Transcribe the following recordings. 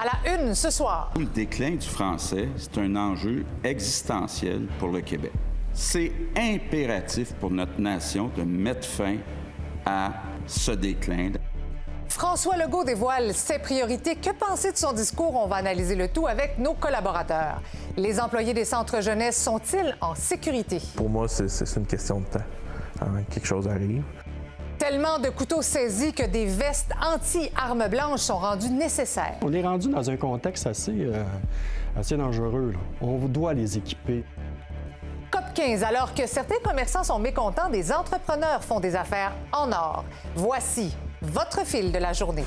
À la une ce soir. Le déclin du français, c'est un enjeu existentiel pour le Québec. C'est impératif pour notre nation de mettre fin à ce déclin. François Legault dévoile ses priorités. Que penser de son discours? On va analyser le tout avec nos collaborateurs. Les employés des centres jeunesse sont-ils en sécurité? Pour moi, c'est une question de temps. Hein, quelque chose arrive. Tellement de couteaux saisis que des vestes anti-armes blanches sont rendues nécessaires. On est rendu dans un contexte assez, euh, assez dangereux. On doit les équiper. COP 15, alors que certains commerçants sont mécontents, des entrepreneurs font des affaires en or. Voici votre fil de la journée.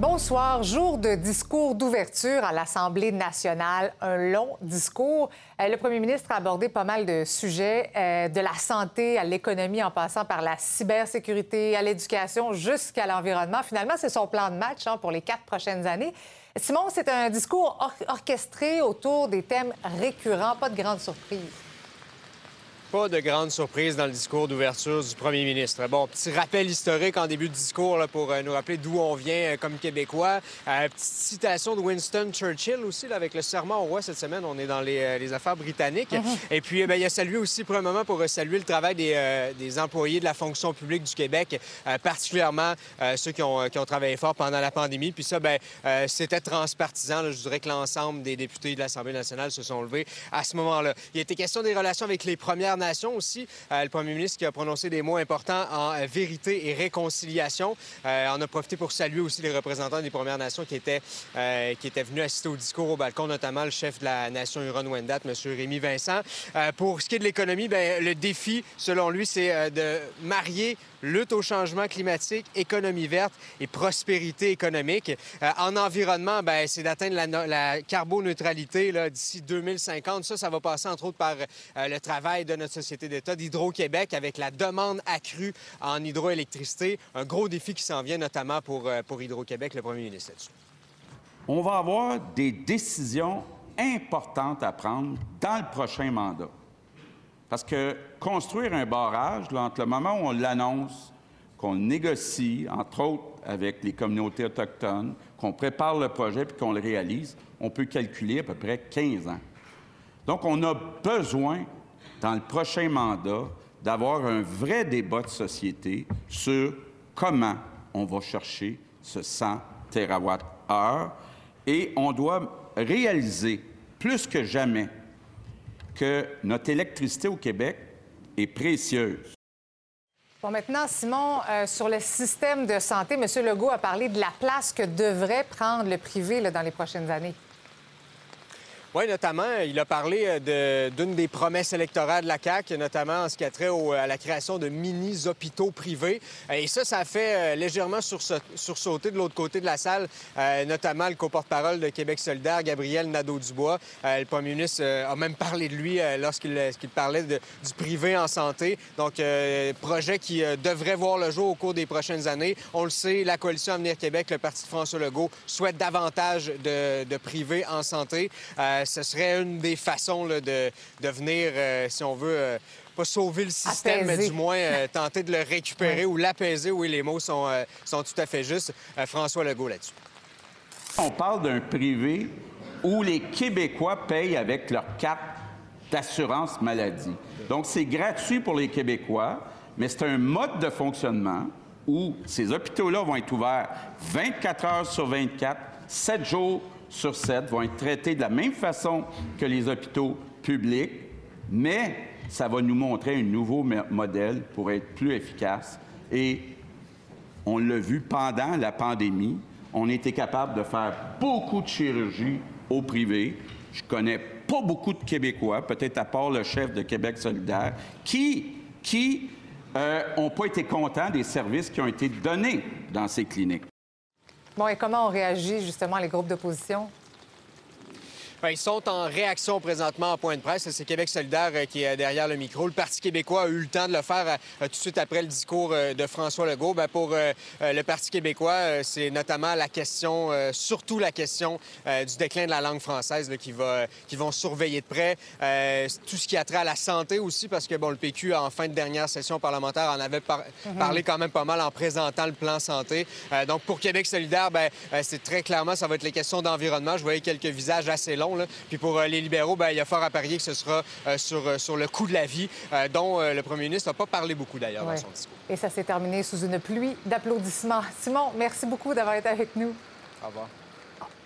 Bonsoir. Jour de discours d'ouverture à l'Assemblée nationale. Un long discours. Euh, le premier ministre a abordé pas mal de sujets, euh, de la santé à l'économie, en passant par la cybersécurité, à l'éducation, jusqu'à l'environnement. Finalement, c'est son plan de match hein, pour les quatre prochaines années. Simon, c'est un discours orchestré autour des thèmes récurrents, pas de grande surprise. Pas de grande surprise dans le discours d'ouverture du premier ministre. Bon, petit rappel historique en début de discours là, pour euh, nous rappeler d'où on vient euh, comme Québécois. Euh, petite citation de Winston Churchill aussi, là, avec le serment au roi cette semaine. On est dans les, affaires britanniques. Mhm. Et puis, ben, il a salué aussi pour un moment pour saluer le travail des, employés de la fonction publique du Québec, particulièrement ceux qui ont, qui ont, travaillé fort pendant la pandémie. Puis ça, ben, c'était transpartisan. Je dirais que l'ensemble des députés de l'Assemblée nationale se sont levés à ce moment-là. Il était question des relations avec les Premières Nation aussi. Euh, le premier ministre qui a prononcé des mots importants en euh, vérité et réconciliation. Euh, on a profité pour saluer aussi les représentants des Premières Nations qui étaient, qui étaient venus assister au discours au balcon, notamment le chef de la nation Huron-Wendat, M. Rémi Vincent. pour ce qui est de l'économie, ben, le défi, selon lui, c'est de marier lutte au changement climatique, économie verte et prospérité économique. en environnement, ben, c'est d'atteindre la, la carboneutralité d'ici 2050. Ça, ça va passer entre autres par le travail de notre Société d'État d'Hydro-Québec avec la demande accrue en hydroélectricité. Un gros défi qui s'en vient notamment pour, euh, pour Hydro-Québec, le premier ministre On va avoir des décisions importantes à prendre dans le prochain mandat. Parce que construire un barrage, entre le moment où on l'annonce, qu'on négocie, entre autres avec les communautés autochtones, qu'on prépare le projet puis qu'on le réalise, on peut calculer à peu près 15 ans. Donc, on a besoin dans le prochain mandat, d'avoir un vrai débat de société sur comment on va chercher ce 100 TWh et on doit réaliser plus que jamais que notre électricité au Québec est précieuse. Bon, maintenant, Simon, euh, sur le système de santé, M. Legault a parlé de la place que devrait prendre le privé dans les prochaines années. Oui, notamment, il a parlé euh, d'une des promesses électorales de la CAQ, notamment en ce qui a trait à la création de mini-hôpitaux privés. Et ça, ça a fait euh, légèrement sursauter de l'autre côté de la salle, euh, notamment le co-porte-parole de Québec solidaire, Gabriel Nadeau-Dubois. Le premier ministre a même parlé de lui lorsqu'il parlait du privé en santé. Donc, projet qui devrait voir le jour au cours des prochaines années. On le sait, la coalition Avenir Québec, le parti de François Legault, souhaite davantage de, de privé en santé. Euh, ce serait une des façons de, de, venir, euh, si on veut, euh, pas sauver le système, mais du moins tenter de le récupérer ou l'apaiser. Oui, les mots sont, sont tout à fait justes. François Legault là-dessus. On parle d'un privé où les Québécois payent avec leur carte d'assurance maladie. Donc, c'est gratuit pour les Québécois, mais c'est un mode de fonctionnement où ces hôpitaux-là vont être ouverts 24 heures sur 24, 7 jours sur 7 vont être traités de la même façon que les hôpitaux publics, mais ça va nous montrer un nouveau modèle pour être plus efficace. Et on l'a vu pendant la pandémie, on était capable de faire beaucoup de chirurgie au privé. Je connais pas beaucoup de Québécois, peut-être à part le chef de Québec solidaire, qui, qui n'ont euh, pas été contents des services qui ont été donnés dans ces cliniques. Bon, et comment on réagit justement les groupes d'opposition? Ben, ils sont en réaction présentement en point de presse. C'est Québec solidaire euh, qui est derrière le micro. Le Parti québécois a eu le temps de le faire euh, tout de suite après le discours euh, de François Legault. Ben, pour le Parti québécois, c'est notamment la question, surtout la question du déclin de la langue française qui, va, qui vont surveiller de près. tout ce qui a trait à la santé aussi, parce que bon, le PQ, en fin de dernière session parlementaire, en avait mhm. parlé quand même pas mal en présentant le plan santé. donc, pour Québec solidaire, ben, c'est très clairement, ça va être les questions d'environnement. Je voyais quelques visages assez longs puis pour euh, les libéraux, ben, il y a fort à parier que ce sera euh, sur, euh, sur le coût de la vie, dont le premier ministre n'a pas parlé beaucoup d'ailleurs dans son discours. Et ça s'est terminé sous une pluie d'applaudissements. Simon, merci beaucoup d'avoir été avec nous. Au revoir.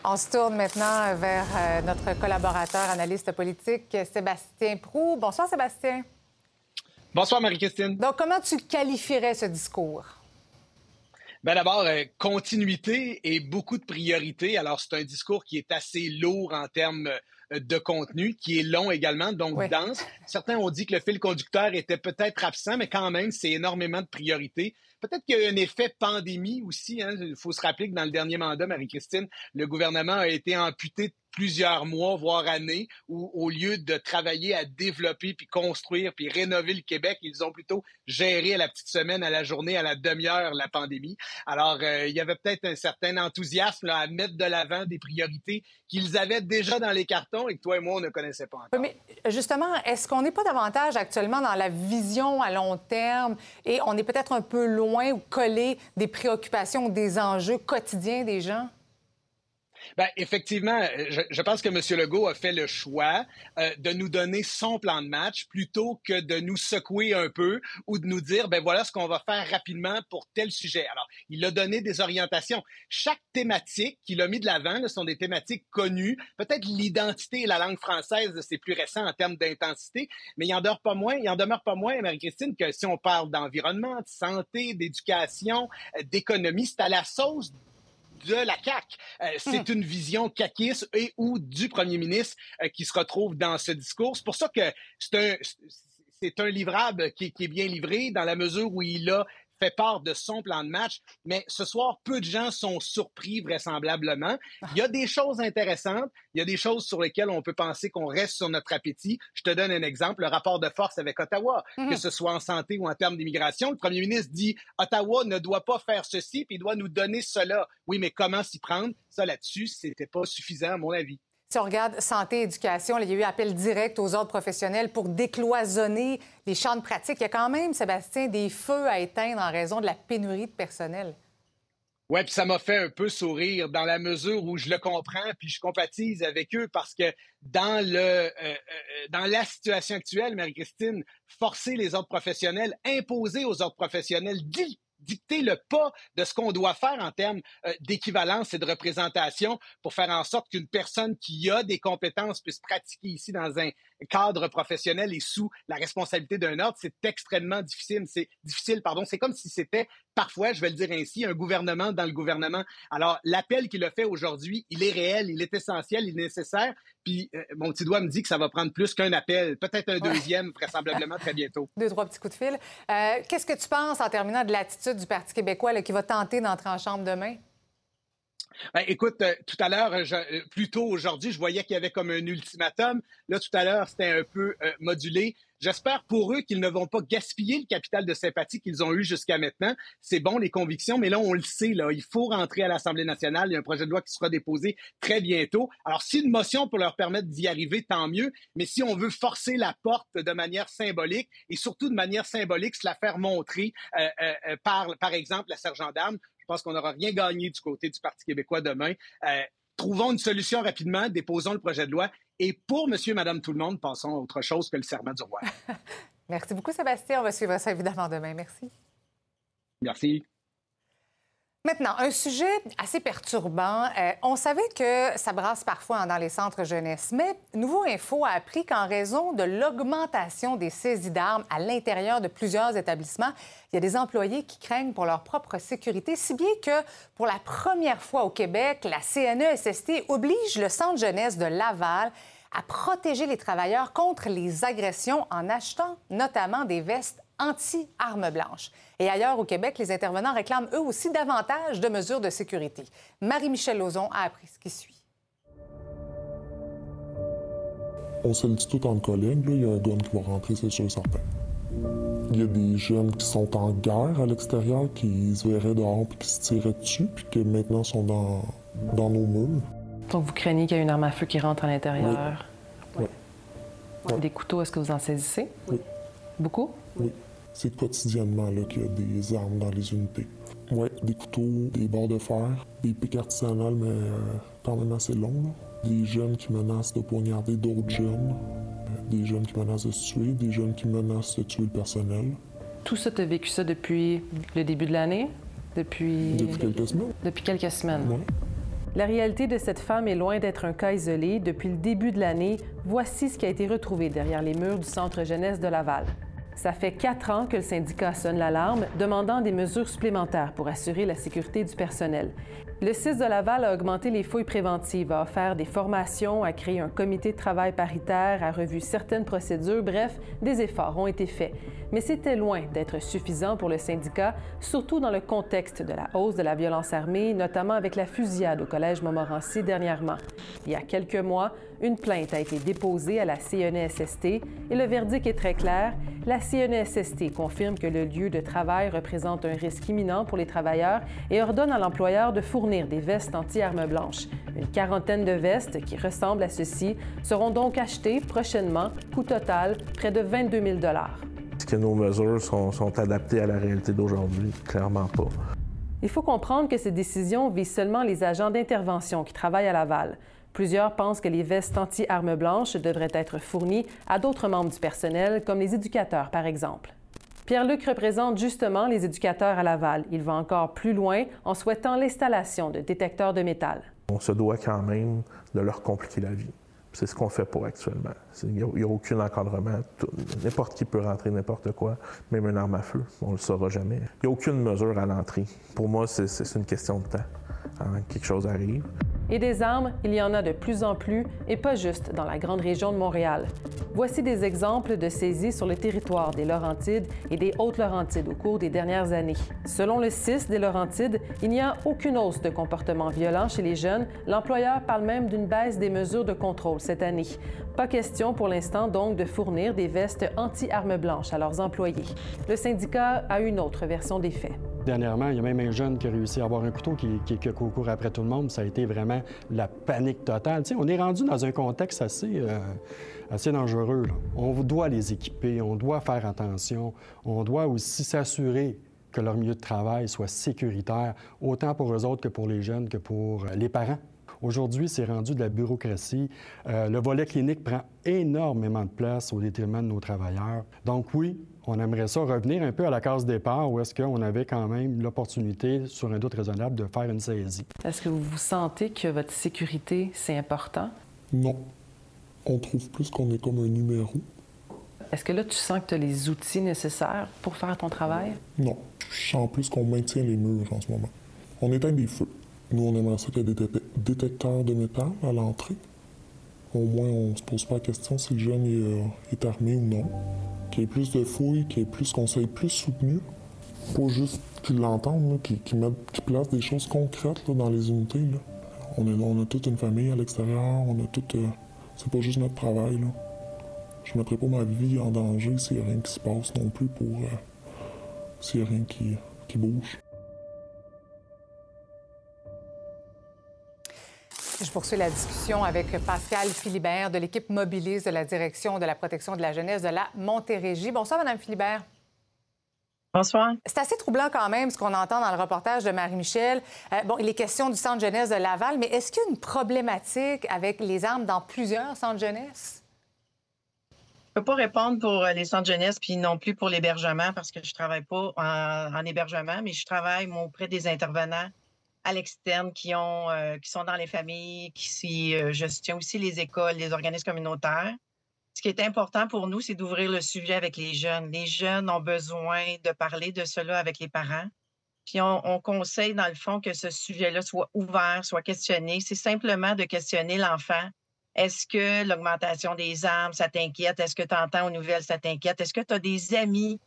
On se tourne maintenant vers notre collaborateur analyste politique, Sébastien Prou. Bonsoir, Sébastien. Bonsoir, Marie-Christine. Donc, comment tu qualifierais ce discours? Ben d'abord, euh, continuité et beaucoup de priorités. Alors, c'est un discours qui est assez lourd en termes euh, de contenu, qui est long également, donc dense. Certains ont dit que le fil conducteur était peut-être absent, mais quand même, c'est énormément de priorités. Peut-être qu'il y a un effet pandémie aussi. Hein. Il faut se rappeler que dans le dernier mandat, Marie-Christine, le gouvernement a été amputé plusieurs mois, voire années, où au lieu de travailler à développer, puis construire, puis rénover le Québec, ils ont plutôt géré à la petite semaine, à la journée, à la demi-heure la pandémie. Alors, euh, il y avait peut-être un certain enthousiasme à mettre de l'avant des priorités qu'ils avaient déjà dans les cartons et que toi et moi, on ne connaissait pas encore. Mais justement, est-ce qu'on n'est pas davantage actuellement dans la vision à long terme et on est peut-être un peu loin ou collé des préoccupations, des enjeux quotidiens des gens? Ben, effectivement, je, je, pense que M. Legault a fait le choix euh, de nous donner son plan de match plutôt que de nous secouer un peu ou de nous dire, ben voilà ce qu'on va faire rapidement pour tel sujet. Alors, il a donné des orientations. Chaque thématique qu'il a mis de l'avant ce sont des thématiques connues. Peut-être l'identité et la langue française, c'est plus récent en termes d'intensité, mais il en demeure pas moins, il en demeure pas moins, Marie-Christine, que si on parle d'environnement, de santé, d'éducation, euh, d'économie, c'est à la sauce de la CAQ. Euh, c'est une vision caquiste et ou du premier ministre euh, qui se retrouve dans ce discours. C'est pour ça que c'est un, c'est un livrable qui, qui, est bien livré dans la mesure où il a fait part de son plan de match. Mais ce soir, peu de gens sont surpris vraisemblablement. Il y a des choses intéressantes. Il y a des choses sur lesquelles on peut penser qu'on reste sur notre appétit. Je te donne un exemple, le rapport de force avec Ottawa, mhm. que ce soit en santé ou en termes d'immigration. Le premier ministre dit Ottawa ne doit pas faire ceci, puis il doit nous donner cela. Oui, mais comment s'y prendre? Ça, là-dessus, c'était pas suffisant, à mon avis. Si on regarde santé, éducation, il y a eu appel direct aux ordres professionnels pour décloisonner les champs de pratique. Il y a quand même, Sébastien, des feux à éteindre en raison de la pénurie de personnel. Oui, puis ça m'a fait un peu sourire dans la mesure où je le comprends, puis je compatise avec eux parce que dans le euh, euh, dans la situation actuelle, Marie-Christine, forcer les ordres professionnels, imposer aux ordres professionnels dicter le pas de ce qu'on doit faire en termes euh, d'équivalence et de représentation pour faire en sorte qu'une personne qui a des compétences puisse pratiquer ici dans un cadre professionnel et sous la responsabilité d'un ordre, c'est extrêmement difficile. C'est difficile, pardon. C'est comme si c'était parfois, je vais le dire ainsi, un gouvernement dans le gouvernement. Alors, l'appel qu'il a fait aujourd'hui, il est réel, il est essentiel, il est nécessaire. Puis, euh, mon petit doigt me dit que ça va prendre plus qu'un appel, peut-être un deuxième, vraisemblablement très bientôt. Deux, trois petits coups de fil. Euh, qu'est-ce que tu penses, en terminant, de l'attitude du Parti québécois qui va tenter d'entrer en chambre demain? Ben, écoute, euh, tout à l'heure, euh, plus tôt aujourd'hui, je voyais qu'il y avait comme un ultimatum. Là, tout à l'heure, c'était un peu euh, modulé. J'espère pour eux qu'ils ne vont pas gaspiller le capital de sympathie qu'ils ont eu jusqu'à maintenant. C'est bon, les convictions, mais là, on le sait, là, il faut rentrer à l'Assemblée nationale. Il y a un projet de loi qui sera déposé très bientôt. Alors, si une motion pour leur permettre d'y arriver, tant mieux. Mais si on veut forcer la porte de manière symbolique, et surtout de manière symbolique, se la faire montrer par, par exemple, la sergent d'armes, je pense qu'on n'aura rien gagné du côté du Parti québécois demain. Euh, trouvons une solution rapidement, déposons le projet de loi. Et pour monsieur et madame tout le monde, passons à autre chose que le serment du roi. Merci beaucoup, Sébastien. On va suivre ça évidemment demain. Merci. Merci. Maintenant, un sujet assez perturbant. Euh, on savait que ça brasse parfois dans les centres jeunesse, mais Nouveau Info a appris qu'en raison de l'augmentation des saisies d'armes à l'intérieur de plusieurs établissements, il y a des employés qui craignent pour leur propre sécurité, si bien que pour la première fois au Québec, la CNESST oblige le centre jeunesse de Laval à protéger les travailleurs contre les agressions en achetant notamment des vestes anti-armes blanches. Et ailleurs au Québec, les intervenants réclament eux aussi davantage de mesures de sécurité. Marie-Michel Lozon a appris ce qui suit. On se le dit tout en collègue, il y a un gun qui va rentrer, c'est sûr certain. Il y a des jeunes qui sont en guerre à l'extérieur, qui se verraient dehors puis qui se tiraient dessus, puis qui maintenant sont dans, dans nos murs. Donc, vous craignez qu'il y ait une arme à feu qui rentre à l'intérieur? Oui. Oui. Des couteaux, est-ce que vous en saisissez? Oui. Beaucoup? Oui. C'est quotidiennement là, qu'il y a des armes dans les unités. Oui, des couteaux, des barres de fer, des pics artisanales, mais euh, quand même assez longs. là. Des jeunes qui menacent de poignarder d'autres jeunes. Des jeunes qui menacent de se tuer, des jeunes qui menacent de tuer le personnel. Tout ça, tu as vécu ça depuis le début de l'année? Depuis... Depuis quelques semaines. Depuis quelques semaines. Ouais. La réalité de cette femme est loin d'être un cas isolé. Depuis le début de l'année, voici ce qui a été retrouvé derrière les murs du Centre jeunesse de Laval. Ça fait quatre ans que le syndicat sonne l'alarme, demandant des mesures supplémentaires pour assurer la sécurité du personnel. Le 6 de Laval a augmenté les fouilles préventives, a offert des formations, a créé un comité de travail paritaire, a revu certaines procédures, bref, des efforts ont été faits. Mais c'était loin d'être suffisant pour le syndicat, surtout dans le contexte de la hausse de la violence armée, notamment avec la fusillade au Collège Montmorency dernièrement. Il y a quelques mois, une plainte a été déposée à la CNESST et le verdict est très clair. La CNESST confirme que le lieu de travail représente un risque imminent pour les travailleurs et ordonne à l'employeur de fournir des vestes anti-armes blanches. Une quarantaine de vestes qui ressemblent à ceci seront donc achetées prochainement, coût total près de 22 000 Est-ce que nos mesures sont, sont adaptées à la réalité d'aujourd'hui? Clairement pas. Il faut comprendre que ces décisions visent seulement les agents d'intervention qui travaillent à Laval. Plusieurs pensent que les vestes anti-armes blanches devraient être fournies à d'autres membres du personnel, comme les éducateurs, par exemple. Pierre-Luc représente justement les éducateurs à Laval. Il va encore plus loin en souhaitant l'installation de détecteurs de métal. On se doit quand même de leur compliquer la vie. C'est ce qu'on fait pour actuellement. Il n'y a, aucun encadrement. N'importe qui peut rentrer n'importe quoi, même une arme à feu. On ne le saura jamais. Il n'y a aucune mesure à l'entrée. Pour moi, c'est une question de temps. Avant que quelque chose arrive. Et des armes, il y en a de plus en plus, et pas juste dans la grande région de Montréal. Voici des exemples de saisies sur le territoire des Laurentides et des Hautes-Laurentides au cours des dernières années. Selon le CIS des Laurentides, il n'y a aucune hausse de comportement violent chez les jeunes. L'employeur parle même d'une baisse des mesures de contrôle cette année. Pas question pour l'instant donc de fournir des vestes anti-armes blanches à leurs employés. Le syndicat a une autre version des faits. Dernièrement, il y a même un jeune qui a réussi à avoir un couteau qui, qui, qui court après tout le monde. Ça a été vraiment la panique totale. On est rendu dans un contexte assez, euh, assez dangereux. On doit les équiper, on doit faire attention, on doit aussi s'assurer que leur milieu de travail soit sécuritaire, autant pour eux autres que pour les jeunes, que pour euh, les parents. Aujourd'hui, c'est rendu de la bureaucratie. Euh, le volet clinique prend énormément de place au détriment de nos travailleurs. Donc oui, on aimerait ça revenir un peu à la case départ où est-ce qu'on avait quand même l'opportunité, sur un doute raisonnable, de faire une saisie. Est-ce que vous sentez que votre sécurité, c'est important? Non. On trouve plus qu'on est comme un numéro. Est-ce que là, tu sens que tu as les outils nécessaires pour faire ton travail? Non. Je sens plus qu'on maintient les murs en ce moment. On éteint des feux. Nous, on aimerait ça qu'il y ait des dé- détecteurs de métal à l'entrée. Au moins, on ne se pose pas la question si le jeune est, euh, est armé ou non. Qu'il y ait plus de fouilles, qu'il y ait plus, qu'on soit plus soutenu. Pas juste qu'ils l'entendent, qu'ils qu'ils placent des choses concrètes dans les unités. On, est, on a toute une famille à l'extérieur, on a toute. euh, c'est pas juste notre travail. Là. Je mettrai pas ma vie en danger s'il n'y a rien qui se passe non plus pour. euh, s'il n'y a rien qui bouge. Je poursuis la discussion avec Pascal Philibert de l'équipe Mobilise de la Direction de la protection de la jeunesse de la Montérégie. Bonsoir, Madame Philibert. Bonsoir. C'est assez troublant quand même ce qu'on entend dans le reportage de Marie-Michel. Euh, bon, il est question du centre jeunesse de Laval, mais est-ce qu'il y a une problématique avec les armes dans plusieurs centres jeunesse? Je peux pas répondre pour euh, les centres jeunesse puis non plus pour l'hébergement parce que je travaille pas en, en hébergement, mais je travaille moi, auprès des intervenants à l'externe qui ont euh, qui sont dans les familles, qui euh, soutiens aussi les écoles, les organismes communautaires. Ce qui est important pour nous, c'est d'ouvrir le sujet avec les jeunes. Les jeunes ont besoin de parler de cela avec les parents. Puis on conseille, dans le fond, que ce sujet-là soit ouvert, soit questionné. C'est simplement de questionner l'enfant. Est-ce que l'augmentation des armes, ça t'inquiète? Est-ce que tu entends aux nouvelles, ça t'inquiète? Est-ce que tu as des amis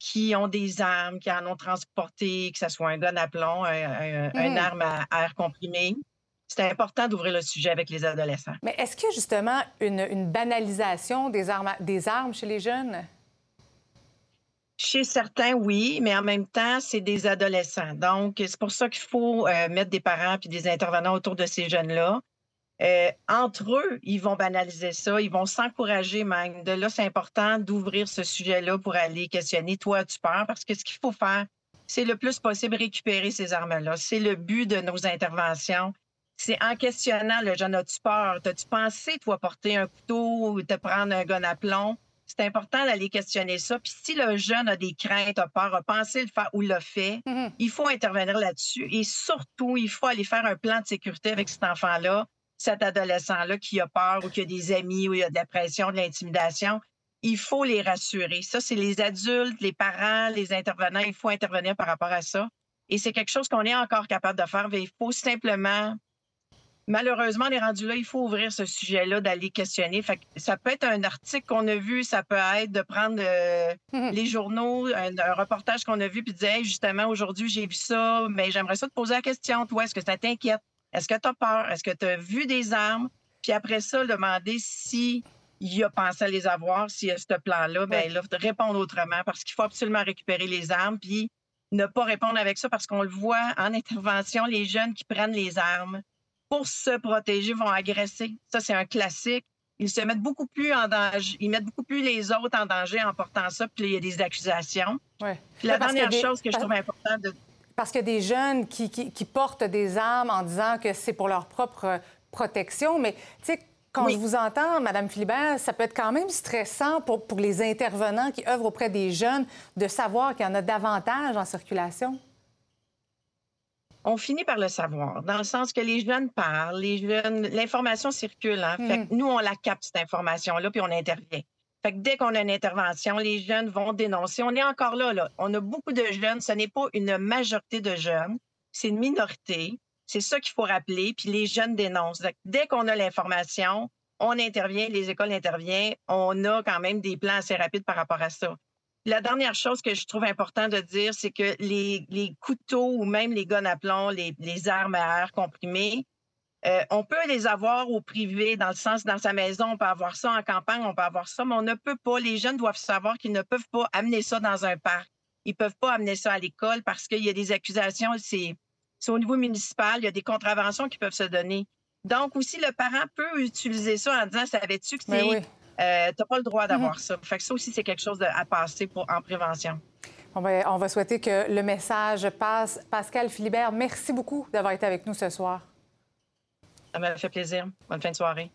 qui ont des armes, qui en ont transporté, que ce soit un gun à plomb, un- un- une Mhm. arme à air comprimé? c'est important d'ouvrir le sujet avec les adolescents. Mais est-ce qu'il y a justement une, banalisation des armes, des armes chez les jeunes? Chez certains, oui, mais en même temps, c'est des adolescents. Donc, c'est pour ça qu'il faut euh, mettre des parents puis des intervenants autour de ces jeunes-là. Euh, entre eux, ils vont banaliser ça, ils vont s'encourager même. De là, c'est important d'ouvrir ce sujet-là pour aller questionner toi, as-tu peur? Parce que ce qu'il faut faire, c'est le plus possible récupérer ces armes-là. C'est le but de nos interventions. C'est en questionnant le jeune, as-tu peur? As-tu pensé, toi, porter un couteau ou te prendre un gun à plomb? C'est important d'aller questionner ça. Puis si le jeune a des craintes, a peur, a pensé le faire ou l'a fait, mm-hmm. il faut intervenir là-dessus. Et surtout, il faut aller faire un plan de sécurité avec cet enfant-là cet adolescent-là qui a peur ou qui a des amis ou il y a de la pression, de l'intimidation, il faut les rassurer. Ça, c'est les adultes, les parents, les intervenants, il faut intervenir par rapport à ça. Et c'est quelque chose qu'on est encore capable de faire, mais il faut simplement malheureusement, on est rendu là, il faut ouvrir ce sujet-là, d'aller questionner. ça peut être un article qu'on a vu, ça peut être de prendre euh, les journaux, un, reportage qu'on a vu, puis de dire justement, aujourd'hui, j'ai vu ça, mais j'aimerais ça te poser la question, toi, est-ce que ça t'inquiète? Est-ce que tu as peur? Est-ce que tu as vu des armes? Puis après ça, demander si il a pensé à les avoir, s'il y a ce plan-là, bien là, répondre autrement parce qu'il faut absolument récupérer les armes, puis ne pas répondre avec ça parce qu'on le voit en intervention, les jeunes qui prennent les armes pour se protéger vont agresser. Ça, c'est un classique. Ils se mettent beaucoup plus en danger, ils mettent beaucoup plus les autres en danger en portant ça, puis il y a des accusations. Ouais. Puis la dernière chose que je trouve importante de parce qu'il y a des jeunes qui, portent des armes en disant que c'est pour leur propre protection. Mais, tu sais, quand je vous entends, Mme Philibert, ça peut être quand même stressant pour, pour les intervenants qui œuvrent auprès des jeunes de savoir qu'il y en a davantage en circulation. On finit par le savoir, dans le sens que les jeunes parlent, les jeunes, l'information circule. Hein? Fait que mm. nous, on la capte, cette information-là, puis on intervient. Fait que dès qu'on a une intervention, les jeunes vont dénoncer. On est encore là, là. On a beaucoup de jeunes. Ce n'est pas une majorité de jeunes. C'est une minorité. C'est ça qu'il faut rappeler. Puis les jeunes dénoncent. dès qu'on a l'information, on intervient, les écoles interviennent. On a quand même des plans assez rapides par rapport à ça. La dernière chose que je trouve important de dire, c'est que les, couteaux ou même les guns à plomb, les, les armes à air comprimé, euh, on peut les avoir au privé, dans le sens, dans sa maison, on peut avoir ça en campagne, on peut avoir ça, mais on ne peut pas, les jeunes doivent savoir qu'ils ne peuvent pas amener ça dans un parc. Ils ne peuvent pas amener ça à l'école parce qu'il y a des accusations, c'est au niveau municipal, il y a des contraventions qui peuvent se donner. Donc aussi, le parent peut utiliser ça en disant, savais-tu que ben tu n'as pas le droit d'avoir mm-hmm. ça. Fait que ça aussi, c'est quelque chose à passer pour, en prévention. On va, on va souhaiter que le message passe. Pascal Philibert, merci beaucoup d'avoir été avec nous ce soir. Ça m'a fait plaisir. Bonne fin de soirée.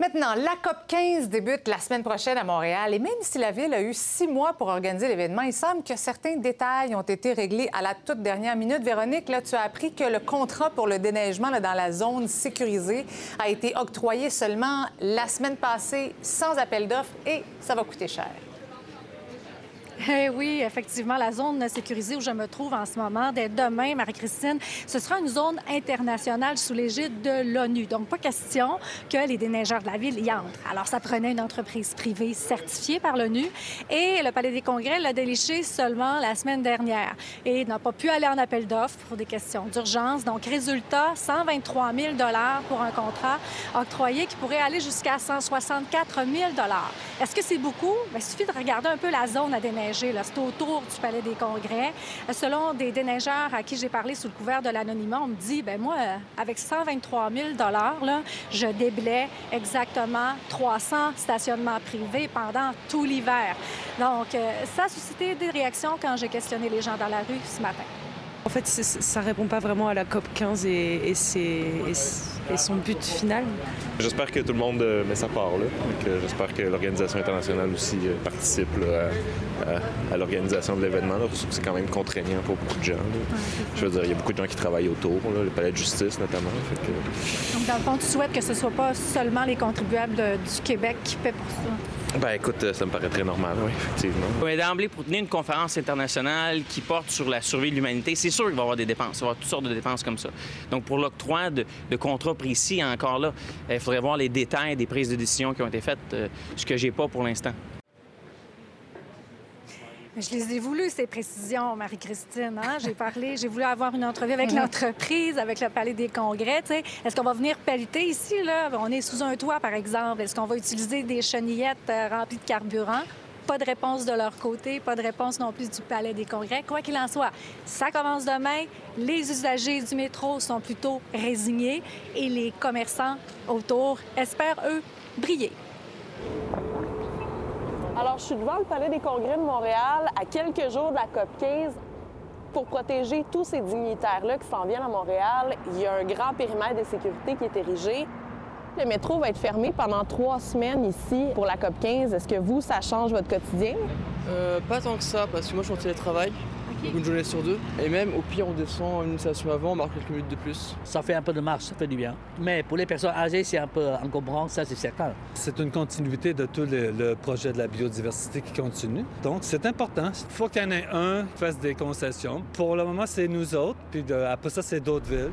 Maintenant, la COP 15 débute la semaine prochaine à Montréal et même si la Ville a eu six mois pour organiser l'événement, il semble que certains détails ont été réglés à la toute dernière minute. Véronique, là, tu as appris que le contrat pour le déneigement dans la zone sécurisée a été octroyé seulement la semaine passée sans appel d'offres et ça va coûter cher. Eh oui, effectivement, la zone sécurisée où je me trouve en ce moment, dès demain, Marie-Christine, ce sera une zone internationale sous l'égide de l'ONU. Donc, pas question que les déneigeurs de la ville y entrent. Alors, ça prenait une entreprise privée certifiée par l'ONU et le Palais des Congrès l'a déliché seulement la semaine dernière et n'a pas pu aller en appel d'offres pour des questions d'urgence. Donc, résultat, 123 000 pour un contrat octroyé qui pourrait aller jusqu'à 164 000 Est-ce que c'est beaucoup? Ben, il suffit de regarder un peu la zone à déneiger c'est autour du Palais des Congrès. Selon des déneigeurs à qui j'ai parlé sous le couvert de l'anonymat, on me dit, ben moi, avec 123 000 là, je déblais exactement 300 stationnements privés pendant tout l'hiver. Donc, euh, ça a suscité des réactions quand j'ai questionné les gens dans la rue ce matin. En fait, ça répond pas vraiment à la COP 15 et, son but final. J'espère que tout le monde euh, met sa part là. J'espère que l'organisation internationale aussi euh, participe à, l'organisation de l'événement. C'est quand même contraignant pour beaucoup de gens. Je veux dire, il y a beaucoup de gens qui travaillent autour, le palais de justice notamment. Donc, dans le fond, tu souhaites que ce soit pas seulement les contribuables du Québec qui paient pour ça? Ben écoute, ça me paraît très normal, oui, effectivement. Oui, d'emblée, pour tenir une conférence internationale qui porte sur la survie de l'humanité, c'est sûr qu'il va y avoir des dépenses. Il va y avoir toutes sortes de dépenses comme ça. Donc, pour l'octroi de, contrats précis, encore là, il faudrait voir les détails des prises de décision qui ont été faites, euh, ce que j'ai pas pour l'instant. Je les ai voulu, ces précisions, Marie-Christine. Hein? J'ai parlé, j'ai voulu avoir une entrevue avec l'entreprise, avec le Palais des Congrès. Est-ce qu'on va venir pelleter ici? Là? On est sous un toit, par exemple. Est-ce qu'on va utiliser des chenillettes euh, remplies de carburant? Pas de réponse de leur côté, pas de réponse non plus du Palais des Congrès. Quoi qu'il en soit, ça commence demain. Les usagers du métro sont plutôt résignés et les commerçants autour espèrent, eux, briller. Alors, je suis devant le Palais des Congrès de Montréal à quelques jours de la COP 15 pour protéger tous ces dignitaires-là qui s'en viennent à Montréal. Il y a un grand périmètre de sécurité qui est érigé. Le métro va être fermé pendant trois semaines ici pour la COP 15. Est-ce que vous, ça change votre quotidien? Euh, pas tant que ça, parce que moi, je suis en télétravail une journée sur deux. Et même au pire, on descend une station avant, on marque quelques minutes de plus. Ça fait un peu de marche, ça fait du bien. Mais pour les personnes âgées, c'est un peu encombrant, ça c'est certain. C'est une continuité de tout le, projet de la biodiversité qui continue. Donc c'est important. Il faut qu'il y en ait un qui fasse des concessions. Pour le moment, c'est nous autres, puis après ça, c'est d'autres villes.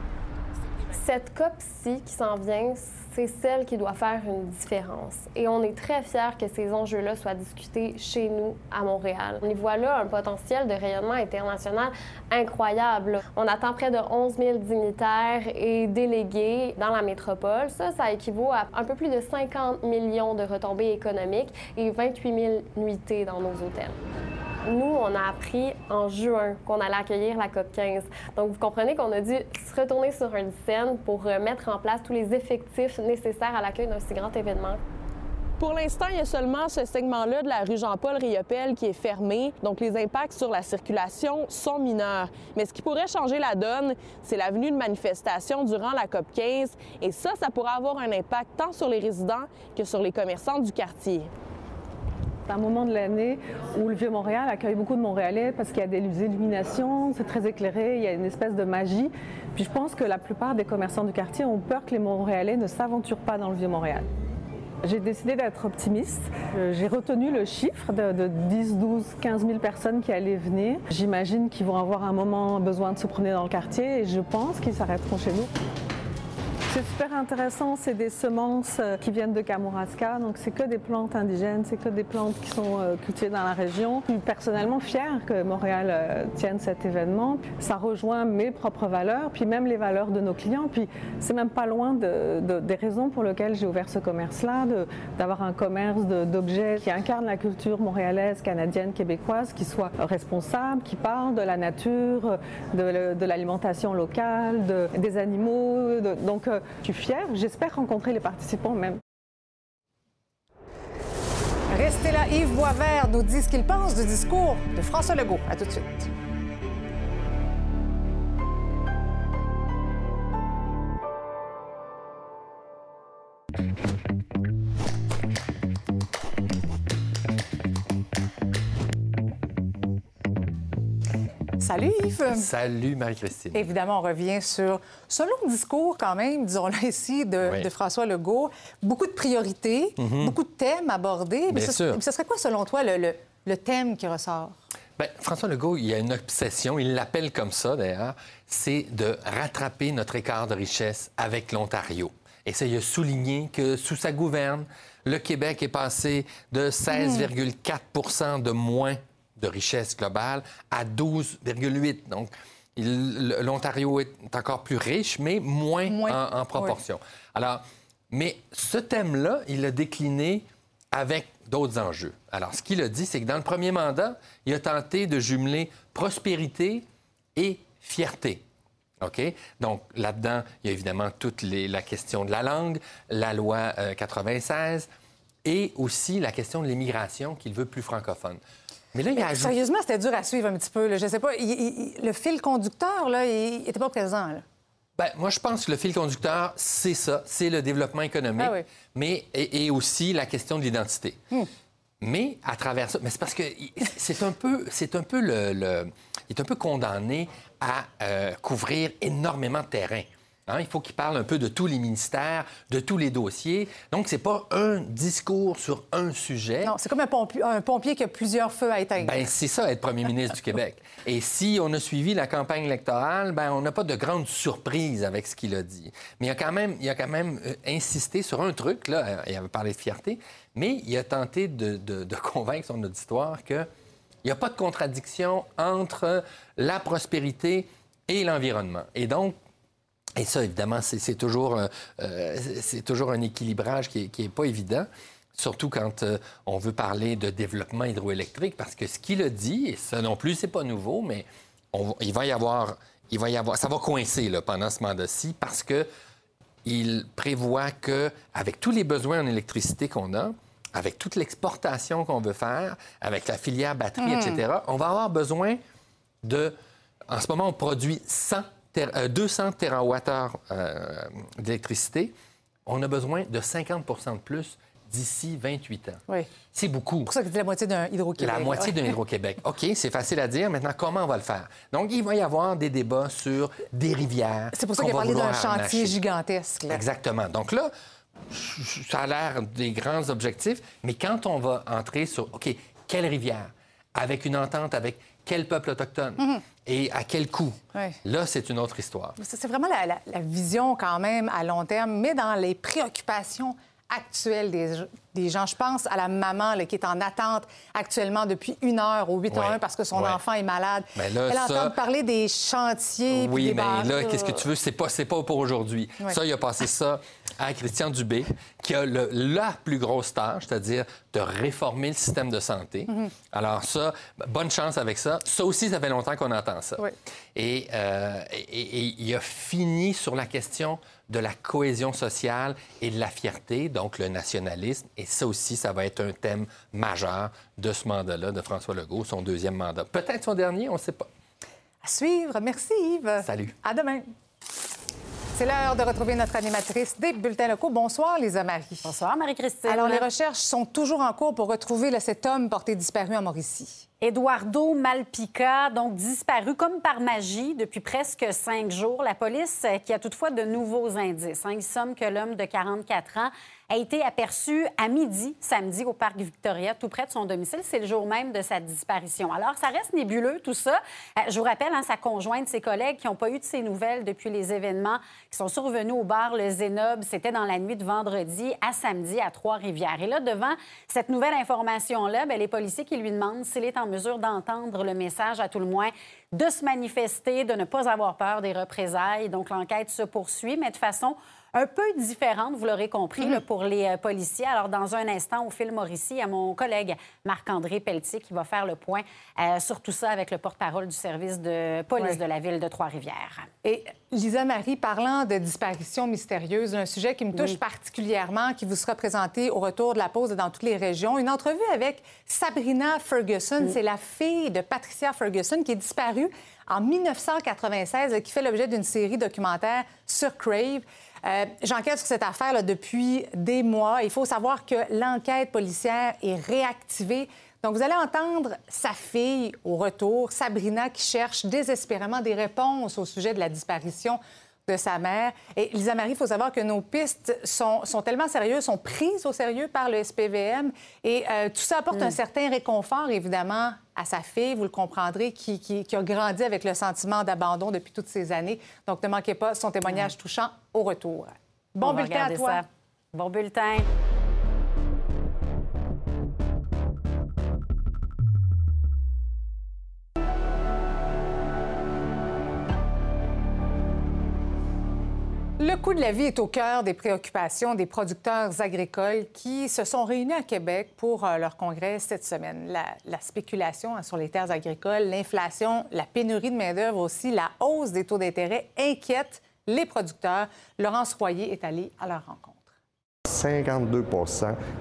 Cette COP-ci qui s'en vient, c'est celle qui doit faire une différence. Et on est très fiers que ces enjeux-là soient discutés chez nous, à Montréal. On y voit là un potentiel de rayonnement international incroyable. On attend près de 11 000 dignitaires et délégués dans la métropole. Ça, ça équivaut à un peu plus de 50 millions de retombées économiques et 28 000 nuitées dans nos hôtels. Nous, on a appris en juin qu'on allait accueillir la COP 15. Donc, vous comprenez qu'on a dû se retourner sur une scène pour euh, mettre en place tous les effectifs nécessaires à l'accueil d'un si grand événement. Pour l'instant, il y a seulement ce segment-là de la rue Jean-Paul Riopel qui est fermé, donc les impacts sur la circulation sont mineurs. Mais ce qui pourrait changer la donne, c'est l'avenue de manifestation durant la COP 15, et ça, ça pourrait avoir un impact tant sur les résidents que sur les commerçants du quartier. C'est un moment de l'année où le Vieux-Montréal accueille beaucoup de Montréalais parce qu'il y a des illuminations, c'est très éclairé, il y a une espèce de magie. Puis je pense que la plupart des commerçants du quartier ont peur que les Montréalais ne s'aventurent pas dans le Vieux-Montréal. J'ai décidé d'être optimiste. Euh, j'ai retenu le chiffre de, 10, 12, 15 000 personnes qui allaient venir. J'imagine qu'ils vont avoir un moment besoin de se promener dans le quartier et je pense qu'ils s'arrêteront chez nous. C'est super intéressant, c'est des semences euh, qui viennent de Kamouraska, donc c'est que des plantes indigènes, c'est que des plantes qui sont euh, cultivées dans la région. Je suis personnellement fière que Montréal euh, tienne cet événement. Ça rejoint mes propres valeurs, puis même les valeurs de nos clients. Puis c'est même pas loin des raisons pour lesquelles j'ai ouvert ce commerce-là, d'avoir un commerce d'objets qui incarne la culture montréalaise, canadienne, québécoise, qui soit responsable, qui parle de la nature, de, l'alimentation locale, des animaux. donc je suis fière. J'espère rencontrer les participants même. Restez là, Yves Boisvert nous dit ce qu'il pense du discours de François Legault. À tout de suite. Salut Yves. Salut Marie-Christine. Évidemment, on revient sur ce long discours quand même, disons-le ici, de, François Legault. Beaucoup de priorités, mhm. beaucoup de thèmes abordés. Bien sûr. ce serait quoi, selon toi, le, thème qui ressort? Bien, François Legault, il y a une obsession, il l'appelle comme ça d'ailleurs, c'est de rattraper notre écart de richesse avec l'Ontario. Et ça, il a souligné que sous sa gouverne, le Québec est passé de 16,4% de moins de richesse globale à 12,8. Donc, l'Ontario est encore plus riche, mais moins, En, proportion. Alors, mais ce thème-là, il l'a décliné avec d'autres enjeux. Alors, ce qu'il a dit, c'est que dans le premier mandat, il a tenté de jumeler prospérité et fierté. OK? Donc, là-dedans, il y a évidemment toute la question de la langue, la loi 96 euh, et aussi la question de l'immigration qu'il veut plus francophone. Mais là, Sérieusement, c'était dur à suivre un petit peu. Je Je sais pas, le fil conducteur, là, il n'était pas présent. Là. Ben, moi, je pense que le fil conducteur, c'est ça, c'est le développement économique, ah mais et, aussi la question de l'identité. Hmm. Mais à travers ça, mais c'est parce que c'est un peu, c'est un peu le, il est un peu condamné à euh, couvrir énormément de terrain. Hein, il faut qu'il parle un peu de tous les ministères, de tous les dossiers. Donc, c'est pas un discours sur un sujet. Non, c'est comme un pompier, un pompier qui a plusieurs feux à éteindre. Ben, c'est ça, être premier ministre du Québec. Et si on a suivi la campagne électorale, ben, on n'a pas de grande surprise avec ce qu'il a dit. Mais il a quand même, il a quand même euh, insisté sur un truc, là. Il avait parlé de fierté, mais il a tenté de, de convaincre son auditoire que Il n'y a pas de contradiction entre la prospérité et l'environnement. Et donc, et ça, évidemment, c'est toujours, euh, euh, toujours un équilibrage qui n'est est pas évident, surtout quand euh, on veut parler de développement hydroélectrique, parce que ce qu'il a dit, et ça non plus, c'est pas nouveau, mais on- il va y avoir, il va y avoir, ça va coincer là, pendant ce mandat-ci, parce que il prévoit que, avec tous les besoins en électricité qu'on a, avec toute l'exportation qu'on veut faire, avec la filière batterie, etc., on va avoir besoin de. En ce moment, on produit 100 ter- euh, 200 TWh euh, d'électricité. On a besoin de 50% de plus d'ici 28 ans. Oui. C'est beaucoup. C'est pour ça que c'est la moitié d'un Hydro-Québec. La moitié d'un Hydro-Québec. OK, c'est facile à dire. Maintenant, comment on va le faire? Donc, il va y avoir des débats sur des rivières. C'est pour ça qu'on qu'il a va parlé d'un chantier gigantesque. là. Exactement. Donc là, ça a l'air des grands objectifs, mais quand on va entrer sur, OK, quelle rivière? Avec une entente avec quel peuple autochtone? Mhm. Et à quel coût? Là, c'est une autre histoire. C'est vraiment la, la- la vision quand même à long terme, mais dans les préoccupations actuelles des, des gens. Je pense à la maman là, qui est en attente actuellement depuis une heure au 8 Ouais. parce que son enfant est malade. Là, Elle ça- entend parler des chantiers. puis Oui, des mais là, qu'est-ce que tu veux? C'est pas, pas pour aujourd'hui. Ça, il a passé ça à Christian Dubé, qui a le- la plus grosse tâche, c'est-à-dire de réformer le système de santé. Mhm. Alors ça, bonne chance avec ça. Ça aussi, ça fait longtemps qu'on entend ça. Oui. Et, euh, et- et il a fini sur la question de la cohésion sociale et de la fierté, donc le nationalisme. Et ça aussi, ça va être un thème majeur de ce mandat-là de François Legault, son deuxième mandat. Peut-être son dernier, on ne sait pas. À suivre. Merci, Yves. Salut. À demain. C'est l'heure de retrouver notre animatrice des bulletins locaux. Bonsoir, Lisa Marie. Bonsoir, Marie-Christine. Alors, les recherches sont toujours en cours pour retrouver là, cet homme porté disparu en Mauricie. Eduardo Malpica, donc disparu comme par magie depuis presque cinq jours. La police euh, qui a toutefois de nouveaux indices. hein. Il semble que l'homme de 44 ans a été aperçu à midi, samedi, au parc Victoria, tout près de son domicile. C'est le jour même de sa disparition. Alors, ça reste nébuleux, tout ça. Euh, je vous rappelle, hein, sa conjointe, ses collègues qui n'ont pas eu de ses nouvelles depuis les événements qui sont survenus au bar Le Zénob. C'était dans la nuit de vendredi à samedi à Trois-Rivières. Et là, devant cette nouvelle information-là, ben, les policiers qui lui demandent s'il est en mesure d'entendre le message, à tout le moins, de se manifester, de ne pas avoir peur des représailles. Donc, l'enquête se poursuit, mais de façon un peu différente, vous l'aurez compris, là, pour les euh, policiers. Alors, dans un instant, au fil Mauricie, il y a mon collègue Marc-André Pelletier qui va faire le point euh, sur tout ça avec le porte-parole du service de police de la ville de Trois-Rivières. Et Lisa Marie, parlant de disparition mystérieuse, un sujet qui me touche Oui. particulièrement, qui vous sera présenté au retour de la pause et dans toutes les régions. Une entrevue avec Sabrina Ferguson. C'est la fille de Patricia Ferguson qui est disparue en 1996, euh, qui fait l'objet d'une série documentaire sur Crave. Euh, J'enquête sur cette affaire depuis des mois. Il faut savoir que l'enquête policière est réactivée. Donc, vous allez entendre sa fille au retour, Sabrina, qui cherche désespérément des réponses au sujet de la disparition de sa mère. Et Lisa Marie, il faut savoir que nos pistes sont, sont tellement sérieuses, sont prises au sérieux par le SPVM. Et euh, tout ça apporte un certain réconfort, évidemment, à sa fille, vous le comprendrez, qui, qui- qui a grandi avec le sentiment d'abandon depuis toutes ces années. Donc, ne manquez pas son témoignage touchant au retour. Bon On bulletin à toi. ça. Bon bulletin. Le coût de la vie est au cœur des préoccupations des producteurs agricoles qui se sont réunis à Québec pour euh, leur congrès cette semaine. La, la spéculation hein, sur les terres agricoles, l'inflation, la pénurie de main-d'œuvre aussi, la hausse des taux d'intérêt inquiètent les producteurs. Laurence Royer est allé à leur rencontre. 52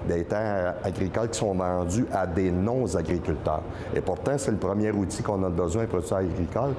des terres agricoles qui sont vendues à des non-agriculteurs. Et pourtant, c'est le premier outil qu'on a besoin, les producteurs agricoles.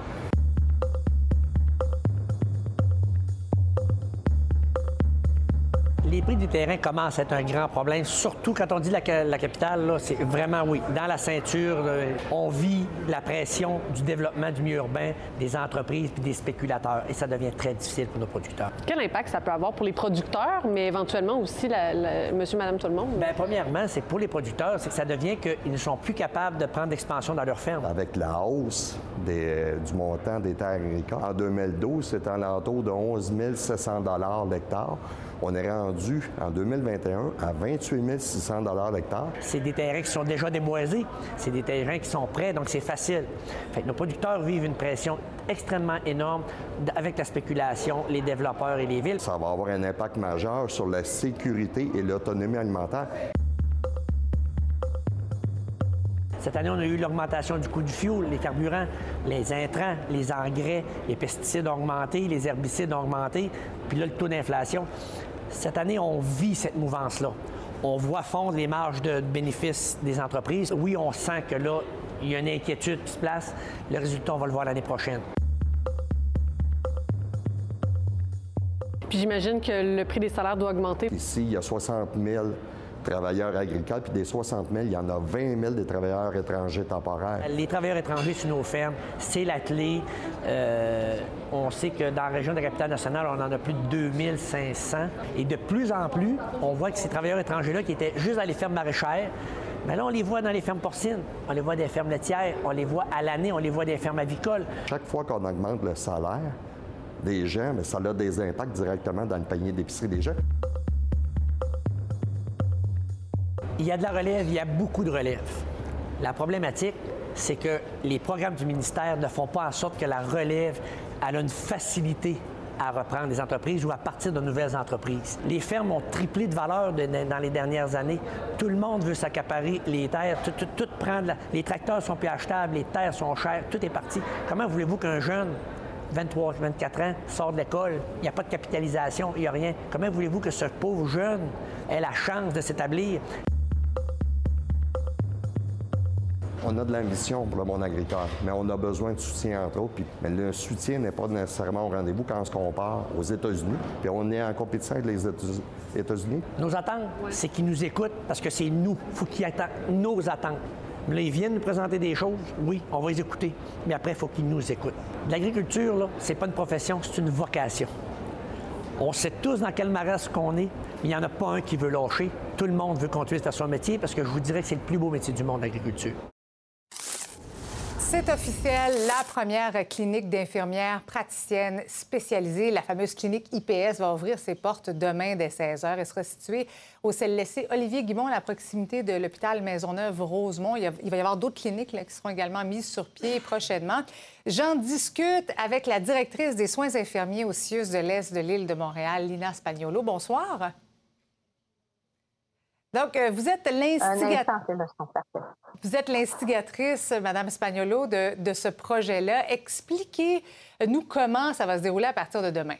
Les prix du terrain commencent à être un grand problème, surtout quand on dit la, ca- la capitale, là, c'est vraiment oui. Dans la ceinture, euh, on vit la pression du développement du milieu urbain, des entreprises puis des spéculateurs, et ça devient très difficile pour nos producteurs. Quel impact ça peut avoir pour les producteurs, mais éventuellement aussi la- la- monsieur, madame, tout le monde? Bien, premièrement, c'est que pour les producteurs, c'est que ça devient qu'ils ne sont plus capables de prendre d'expansion dans leur ferme. Avec la hausse des- du montant des terres agricoles, en 2012, c'était à l'entour de 11 700 l'hectare. On est rendu en 2021 à 28 600 l'hectare. C'est des terrains qui sont déjà déboisés, c'est des terrains qui sont prêts, donc c'est facile. Fait que nos producteurs vivent une pression extrêmement énorme avec la spéculation, les développeurs et les villes. Ça va avoir un impact majeur sur la sécurité et l'autonomie alimentaire. Cette année, on a eu l'augmentation du coût du fioul, les carburants, les intrants, les engrais, les pesticides ont augmenté, les herbicides ont augmenté, puis là, le taux d'inflation. Cette année, on vit cette mouvance-là. On voit fondre les marges de bénéfices des entreprises. Oui, on sent que là, il y a une inquiétude qui se place. Le résultat, on va le voir l'année prochaine. Puis j'imagine que le prix des salaires doit augmenter. Ici, il y a 60 000 travailleurs agricoles, puis des 60 000, il y en a 20 000 des travailleurs étrangers temporaires. Les travailleurs étrangers sur nos fermes, c'est la clé. Euh, on sait que dans la région de la capitale nationale, on en a plus de 2500. Et de plus en plus, on voit que ces travailleurs étrangers-là qui étaient juste dans les fermes maraîchères, mais là, on les voit dans les fermes porcines, on les voit des fermes laitières, on les voit à l'année, on les voit des fermes avicoles. Chaque fois qu'on augmente le salaire des gens, mais ça a des impacts directement dans le panier d'épicerie des gens. Il y a de la relève, il y a beaucoup de relève. La problématique, c'est que les programmes du ministère ne font pas en sorte que la relève a une facilité à reprendre des entreprises ou à partir de nouvelles entreprises. Les fermes ont triplé de valeur dans les dernières années. Tout le monde veut s'accaparer les terres, tout, tout, les tracteurs sont plus achetables, les terres sont chères, tout est parti. Comment voulez-vous qu'un jeune 23, 24 ans, sort de l'école, il n'y a pas de capitalisation, il n'y a rien. Comment voulez-vous que ce pauvre jeune ait la chance de s'établir? On a de l'ambition pour le monde agricole, mais on a besoin de soutien, entre autres. Puis, mais le soutien n'est pas nécessairement au rendez-vous quand on compare aux États-Unis. Puis on est en compétition avec les États-Unis. Nos attentes, c'est qu'ils nous écoutent parce que c'est nous. Il faut qu'ils attendent nos attentes. Là, ils viennent nous présenter des choses, oui, on va les écouter, mais après, il faut qu'ils nous écoutent. L'agriculture, là, c'est pas une profession, c'est une vocation. On sait tous dans quel marais qu'on est, mais il n'y en a pas un qui veut lâcher. Tout le monde veut continuer à faire son métier parce que je vous dirais que c'est le plus beau métier du monde, l'agriculture. C'est officiel, la première clinique d'infirmières praticiennes spécialisée, la fameuse clinique IPS, va ouvrir ses portes demain dès 16 h. Elle sera située au CLSC Olivier Guimont, à proximité de l'hôpital Maisonneuve-Rosemont. Il, va y avoir d'autres cliniques qui seront également mises sur pied prochainement. J'en discute avec la directrice des soins infirmiers au CIUS de l'Est de l'île de Montréal, Lina Spagnolo. Bonsoir. Donc, euh, vous êtes l'instigatrice. Vous êtes l'instigatrice, Madame Spagnolo, de, ce projet-là. Expliquez-nous comment ça va se dérouler à partir de demain.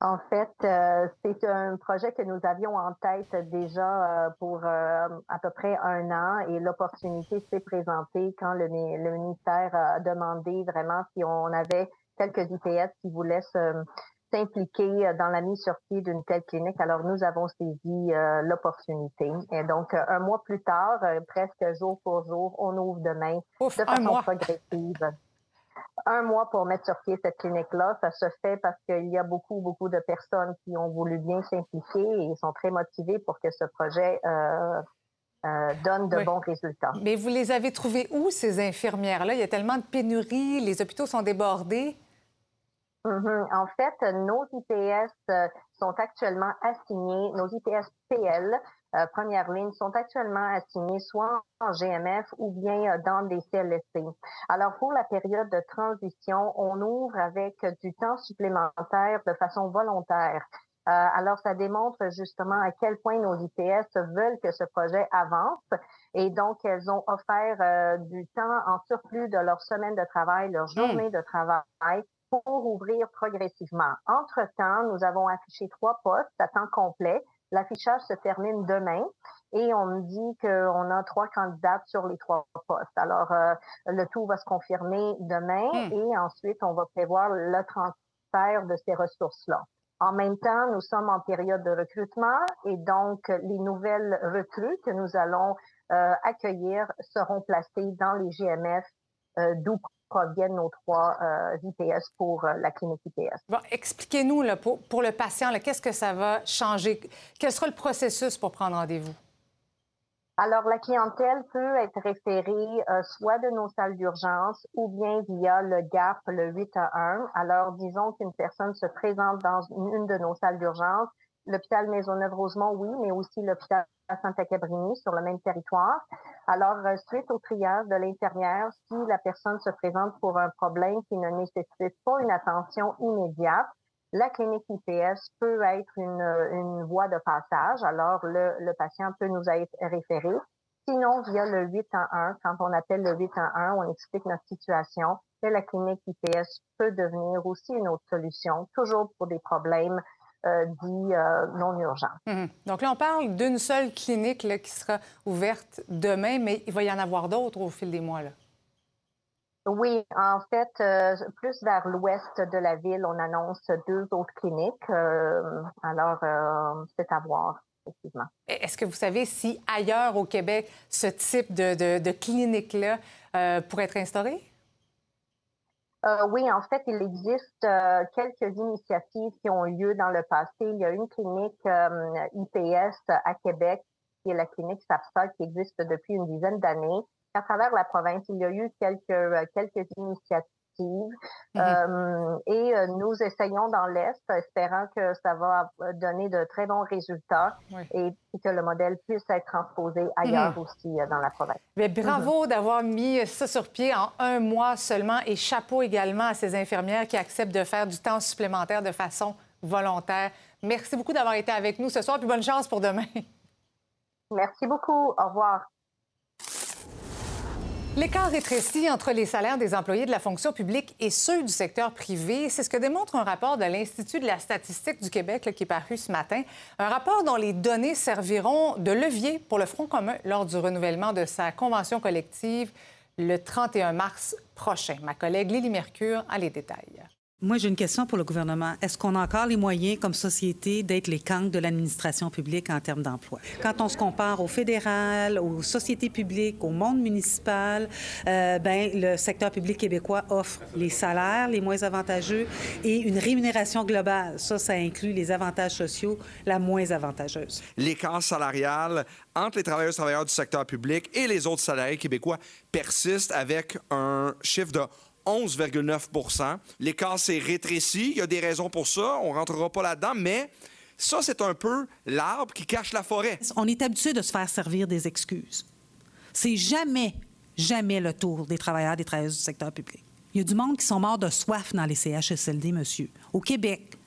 En fait, euh, c'est un projet que nous avions en tête déjà euh, pour à peu près un an et l'opportunité s'est présentée quand le, le, ministère a demandé vraiment si on avait quelques IPS qui voulaient se, s'impliquer euh, dans la mise sur pied d'une telle clinique. Alors, nous avons saisi euh, l'opportunité. Et donc, euh, un mois plus tard, presque jour pour jour, on ouvre demain de façon progressive. Un mois pour mettre sur pied cette clinique-là, ça se fait parce qu'il y a beaucoup, beaucoup de personnes qui ont voulu bien s'impliquer et ils sont très motivés pour que ce projet donne de bons résultats. Mais vous les avez trouvées où, ces infirmières-là? Il y a tellement de pénuries, les hôpitaux sont débordés. Mm-hmm. En fait, nos IPS euh, sont actuellement assignés, nos IPS PL, euh, première ligne, sont actuellement assignés soit en GMF ou bien euh, dans des CLSC. Alors, pour la période de transition, on ouvre avec du temps supplémentaire de façon volontaire. alors, ça démontre justement à quel point nos IPS veulent que ce projet avance et donc elles ont offert du temps en surplus de leur semaine de travail, leur hmm. journée de travail pour ouvrir progressivement. Entre-temps, nous avons affiché trois postes à temps complet. L'affichage se termine demain et on me dit qu'on a trois candidates sur les trois postes. Alors, euh, le tout va se confirmer demain hmm. et ensuite, on va prévoir le transfert de ces ressources-là. En même temps, nous sommes en période de recrutement et donc les nouvelles recrues que nous allons euh, accueillir seront placées dans les GMF euh, d'où proviennent nos trois euh, IPS pour euh, la clinique IPS. Bon, expliquez-nous pour, pour, le patient, qu'est-ce que ça va changer? Quel sera le processus pour prendre rendez-vous? Alors, la clientèle peut être référée euh, soit de nos salles d'urgence ou bien via le GAP, le 8 à 1. Alors, disons qu'une personne se présente dans une de nos salles d'urgence l'hôpital Maisonneuve-Rosemont, oui, mais aussi l'hôpital Santa Cabrini sur le même territoire. Alors, euh, suite au triage de l'infirmière, si la personne se présente pour un problème qui ne nécessite pas une attention immédiate, la clinique IPS peut être une, voie de passage. Alors, le, le patient peut nous être référé. Sinon, via le 811, quand on appelle le 811, on explique notre situation et la clinique IPS peut devenir aussi une autre solution, toujours pour des problèmes euh, dits euh, non urgents. Mhm. Donc là, on parle d'une seule clinique là, qui sera ouverte demain, mais il va y en avoir d'autres au fil des mois. Là. Oui, en fait, euh, plus vers l'ouest de la ville, on annonce deux autres cliniques. Euh, alors, c'est à voir. Effectivement. Est-ce que vous savez si ailleurs au Québec, ce type de, de, de clinique-là pourrait être instauré? Euh, oui, en fait, il existe euh, quelques initiatives qui ont lieu dans le passé. Il y a une clinique euh, IPS à Québec, qui est la clinique SAPSA, qui existe depuis une dizaine d'années. À travers la province, il y a eu quelques initiatives. Mm-hmm. et euh, nous essayons dans l'Est, espérant que ça va donner de très bons résultats Oui. et que le modèle puisse être transposé ailleurs Mhm. aussi euh, dans la province. Bien, bravo Mhm. d'avoir mis ça sur pied en un mois seulement et chapeau également à ces infirmières qui acceptent de faire du temps supplémentaire de façon volontaire. Merci beaucoup d'avoir été avec nous ce soir puis bonne chance pour demain. Merci beaucoup. Au revoir. L'écart rétrécit entre les salaires des employés de la fonction publique et ceux du secteur privé, c'est ce que démontre un rapport de l'Institut de la statistique du Québec qui est paru ce matin. Un rapport dont les données serviront de levier pour le Front commun lors du renouvellement de sa convention collective le 31 mars prochain. Ma collègue Lily Mercure a les détails. Moi, j'ai une question pour le gouvernement. Est-ce qu'on a encore les moyens, comme société, d'être les cancres de l'administration publique en termes d'emploi? Quand on se compare au fédéral, aux sociétés publiques, au monde municipal, euh, ben, le secteur public québécois offre les salaires les moins avantageux et une rémunération globale. Ça, ça inclut les avantages sociaux la moins avantageuse. l'écart salarial entre les travailleurs et travailleurs du secteur public et les autres salariés québécois persiste avec un chiffre de 11,9% L'écart s'est rétréci. Il y a des raisons pour ça. On ne rentrera pas là-dedans, mais ça, c'est un peu l'arbre qui cache la forêt. On est habitué de se faire servir des excuses. C'est jamais, jamais le tour des travailleurs, des travailleuses du secteur public. Il y a du monde qui sont morts de soif dans les CHSLD, monsieur. Au Québec.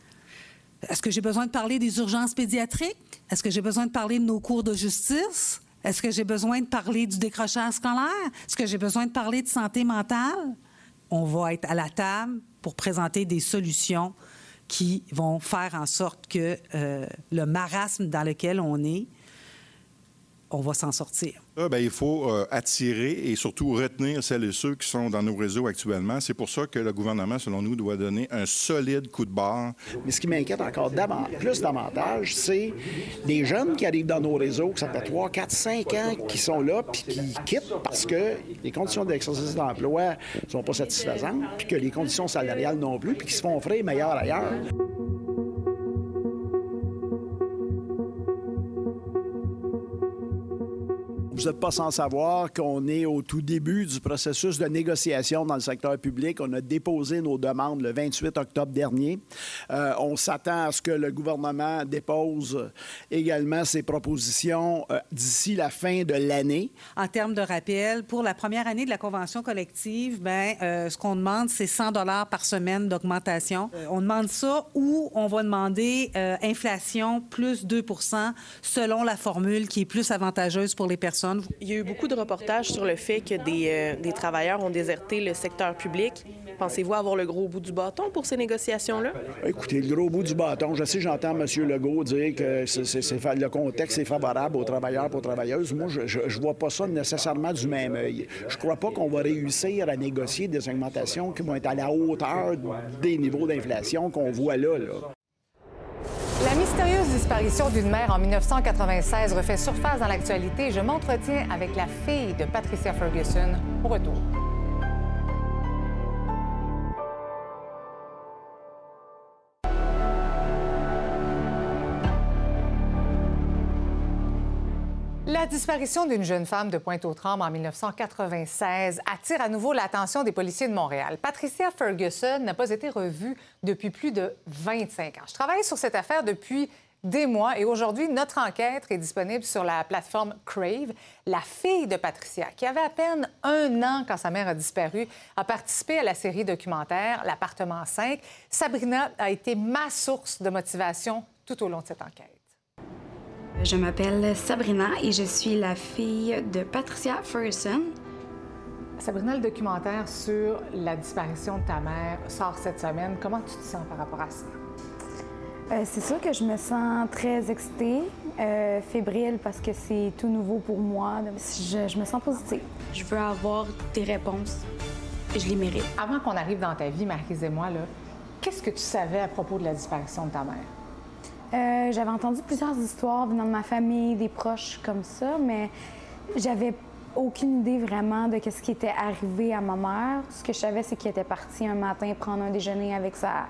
Est-ce que j'ai besoin de parler des urgences pédiatriques? Est-ce que j'ai besoin de parler de nos cours de justice? Est-ce que j'ai besoin de parler du décrochage scolaire? Est-ce que j'ai besoin de parler de santé mentale? On va être à la table pour présenter des solutions qui vont faire en sorte que euh, le marasme dans lequel on est, on va s'en sortir. Là, ben, il faut euh, attirer et surtout retenir celles et ceux qui sont dans nos réseaux actuellement. C'est pour ça que le gouvernement, selon nous, doit donner un solide coup de barre. Mais ce qui m'inquiète encore davantage, plus davantage, c'est des jeunes qui arrivent dans nos réseaux, que ça fait 3, 4, 5 ans, qui sont là, puis qui quittent parce que les conditions d'exercice d'emploi ne sont pas satisfaisantes, puis que les conditions salariales non plus, puis qui se font offrir meilleures ailleurs. Vous n'êtes pas sans savoir qu'on est au tout début du processus de négociation dans le secteur public. On a déposé nos demandes le 28 octobre dernier. Euh, on s'attend à ce que le gouvernement dépose également ses propositions euh, d'ici la fin de l'année. En termes de rappel, pour la première année de la convention collective, ben, euh, ce qu'on demande, c'est 100 dollars par semaine d'augmentation. On demande ça ou on va demander inflation plus 2% selon la formule qui est plus avantageuse pour les personnes. Il y a eu beaucoup de reportages sur le fait que des, euh, des travailleurs ont déserté le secteur public. Pensez-vous avoir le gros bout du bâton pour ces négociations-là? Écoutez, le gros bout du bâton, je sais, j'entends M. Legault dire que c'est- c'est- c'est fa- le contexte est favorable aux travailleurs et aux travailleuses. Moi, je ne vois pas ça nécessairement du même œil. Je crois pas qu'on va réussir à négocier des augmentations qui vont être à la hauteur des niveaux d'inflation qu'on voit là. là. La mystérieuse disparition d'une mère en 1996 refait surface dans l'actualité. Je m'entretiens avec la fille de Patricia Ferguson. Au retour. La disparition d'une jeune femme de Pointe-aux-Trembles en 1996 attire à nouveau l'attention des policiers de Montréal. Patricia Ferguson n'a pas été revue depuis plus de 25 ans. Je travaille sur cette affaire depuis des mois. Et aujourd'hui, notre enquête est disponible sur la plateforme Crave. La fille de Patricia, qui avait à peine un an quand sa mère a disparu, a participé à la série documentaire L'appartement 5. Sabrina a été ma source de motivation tout au long de cette enquête. Je m'appelle Sabrina et je suis la fille de Patricia Ferguson. Sabrina, le documentaire sur la disparition de ta mère sort cette semaine. Comment tu te sens par rapport à ça? Euh, c'est sûr que je me sens très excitée, euh, fébrile parce que c'est tout nouveau pour moi. Je, je me sens positive. Je veux avoir des réponses et je les mérite. Avant qu'on arrive dans ta vie, Marise et moi, là, qu'est-ce que tu savais à propos de la disparition de ta mère? Euh, j'avais entendu plusieurs histoires venant de ma famille, des proches comme ça, mais j'avais aucune idée vraiment de ce qui était arrivé à ma mère. Ce que je savais, c'est qu'elle était partie un matin prendre un déjeuner avec, sa,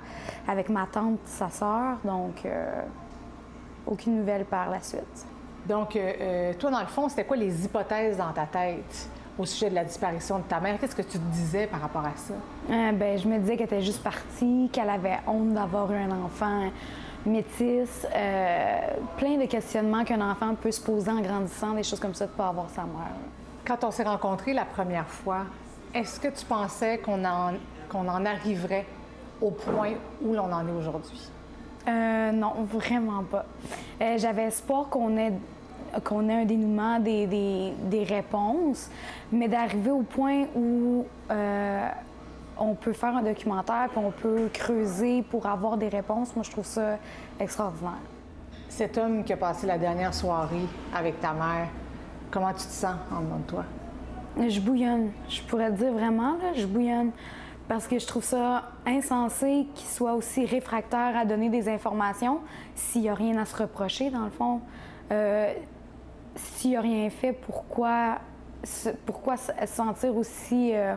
avec ma tante, sa sœur. Donc, euh, aucune nouvelle par la suite. Donc, euh, euh, toi, dans le fond, c'était quoi les hypothèses dans ta tête au sujet de la disparition de ta mère? Qu'est-ce que tu te disais par rapport à ça? ben, je me disais qu'elle était juste partie, qu'elle avait honte d'avoir eu un enfant métis, plein de questionnements qu'un enfant peut se poser en grandissant, des choses comme ça, de ne pas avoir sa mère. Quand on s'est rencontrés la première fois, est-ce que tu pensais qu'on en, qu'on en arriverait au point où l'on en est aujourd'hui? Euh, non, vraiment pas. Euh, j'avais espoir qu'on ait, qu'on ait un dénouement des, des, des réponses, mais d'arriver au point où euh, on peut faire un documentaire, puis on peut creuser pour avoir des réponses, moi, je trouve ça extraordinaire. Cet homme qui a passé la dernière soirée avec ta mère, Comment tu te sens en dedans de toi? Je bouillonne. Je pourrais te dire vraiment, là, je bouillonne. Parce que je trouve ça insensé qu'il soit aussi réfractaire à donner des informations s'il n'y a rien à se reprocher, dans le fond. Euh, s'il n'y a rien fait, pourquoi, pourquoi se sentir aussi. Euh,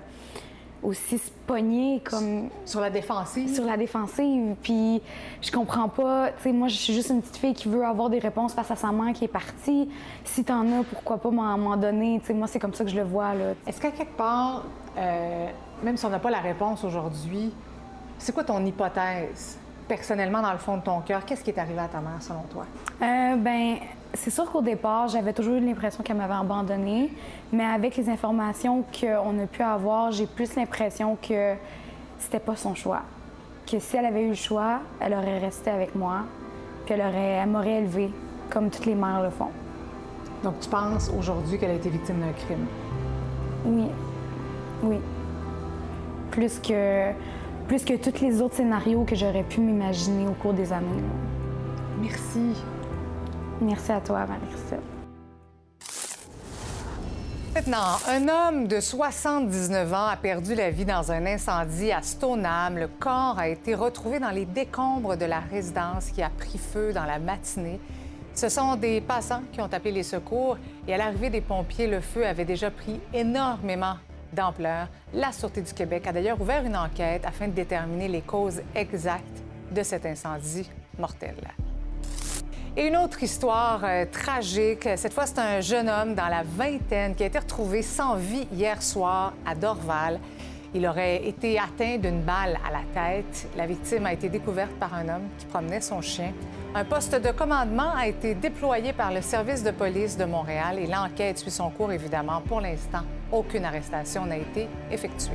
aussi se pogner comme... Sur la défensive? Sur la défensive. Puis je comprends pas... Tu sais, moi, je suis juste une petite fille qui veut avoir des réponses face à sa mère qui est partie. Si t'en as, pourquoi pas m'en donner? Tu sais, moi, c'est comme ça que je le vois, là. Est-ce qu'à quelque part, euh, même si on n'a pas la réponse aujourd'hui, c'est quoi ton hypothèse? Personnellement, dans le fond de ton cœur, qu'est-ce qui est arrivé à ta mère, selon toi? Euh, ben c'est sûr qu'au départ, j'avais toujours eu l'impression qu'elle m'avait abandonnée, mais avec les informations qu'on a pu avoir, j'ai plus l'impression que c'était pas son choix. Que si elle avait eu le choix, elle aurait resté avec moi, puis elle, m'aurait élevée, comme toutes les mères le font. Donc tu penses aujourd'hui qu'elle a été victime d'un crime? Oui. Oui. Plus que, plus que tous les autres scénarios que j'aurais pu m'imaginer au cours des années. Merci. Merci à toi, Marie-Christine. Maintenant, un homme de 79 ans a perdu la vie dans un incendie à Stoneham. Le corps a été retrouvé dans les décombres de la résidence qui a pris feu dans la matinée. Ce sont des passants qui ont appelé les secours et à l'arrivée des pompiers, le feu avait déjà pris énormément d'ampleur. La Sûreté du Québec a d'ailleurs ouvert une enquête afin de déterminer les causes exactes de cet incendie mortel. Et une autre histoire euh, tragique. Cette fois, c'est un jeune homme dans la vingtaine qui a été retrouvé sans vie hier soir à Dorval. Il aurait été atteint d'une balle à la tête. La victime a été découverte par un homme qui promenait son chien. Un poste de commandement a été déployé par le service de police de Montréal et l'enquête suit son cours, évidemment. Pour l'instant, aucune arrestation n'a été effectuée.